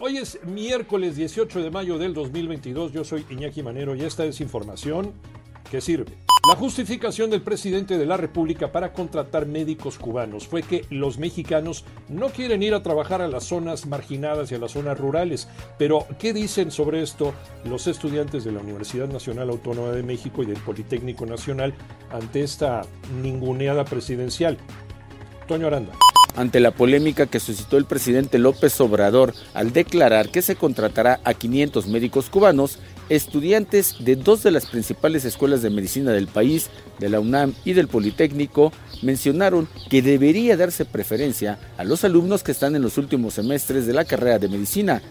Hoy es miércoles 18 de mayo del 2022. Yo soy Iñaki Manero y esta es información que sirve. La justificación del presidente de la República para contratar médicos cubanos fue que los mexicanos no quieren ir a trabajar a las zonas marginadas y a las zonas rurales. Pero, ¿qué dicen sobre esto los estudiantes de la Universidad Nacional Autónoma de México y del Politécnico Nacional ante esta ninguneada presidencial? Toño Aranda ante la polémica que suscitó el presidente López Obrador al declarar que se contratará a 500 médicos cubanos, estudiantes de dos de las principales escuelas de medicina del país, de la UNAM y del Politécnico, mencionaron que debería darse preferencia a los alumnos que están en los últimos semestres de la carrera de medicina.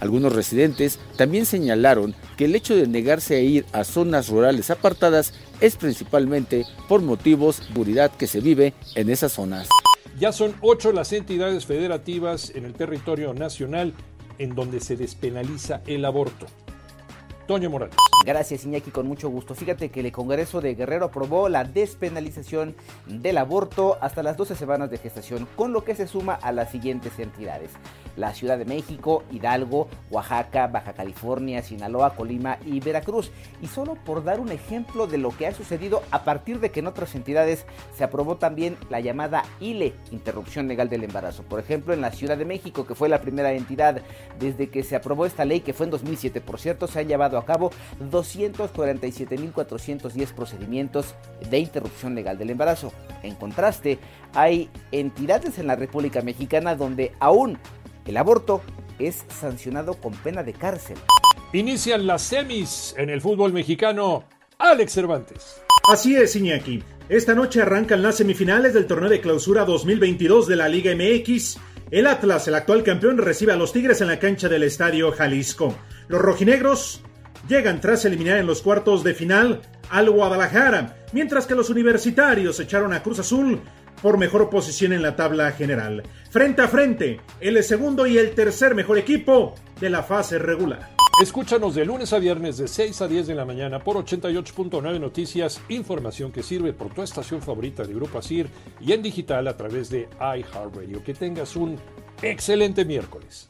Algunos residentes también señalaron que el hecho de negarse a ir a zonas rurales apartadas es principalmente por motivos de que se vive en esas zonas. Ya son ocho las entidades federativas en el territorio nacional en donde se despenaliza el aborto. Toño Morales. Gracias, Iñaki, con mucho gusto. Fíjate que el Congreso de Guerrero aprobó la despenalización del aborto hasta las 12 semanas de gestación, con lo que se suma a las siguientes entidades. La Ciudad de México, Hidalgo, Oaxaca, Baja California, Sinaloa, Colima y Veracruz. Y solo por dar un ejemplo de lo que ha sucedido a partir de que en otras entidades se aprobó también la llamada ILE, interrupción legal del embarazo. Por ejemplo, en la Ciudad de México, que fue la primera entidad desde que se aprobó esta ley, que fue en 2007, por cierto, se han llevado a cabo 247.410 procedimientos de interrupción legal del embarazo. En contraste, hay entidades en la República Mexicana donde aún el aborto es sancionado con pena de cárcel. Inician las semis en el fútbol mexicano. Alex Cervantes. Así es, Iñaki. Esta noche arrancan las semifinales del torneo de clausura 2022 de la Liga MX. El Atlas, el actual campeón, recibe a los Tigres en la cancha del Estadio Jalisco. Los rojinegros llegan tras eliminar en los cuartos de final al Guadalajara, mientras que los universitarios echaron a Cruz Azul por mejor posición en la tabla general. Frente a frente, el segundo y el tercer mejor equipo de la fase regular. Escúchanos de lunes a viernes de 6 a 10 de la mañana por 88.9 Noticias, información que sirve por tu estación favorita de Grupo Asir y en digital a través de iHeartRadio. Que tengas un excelente miércoles.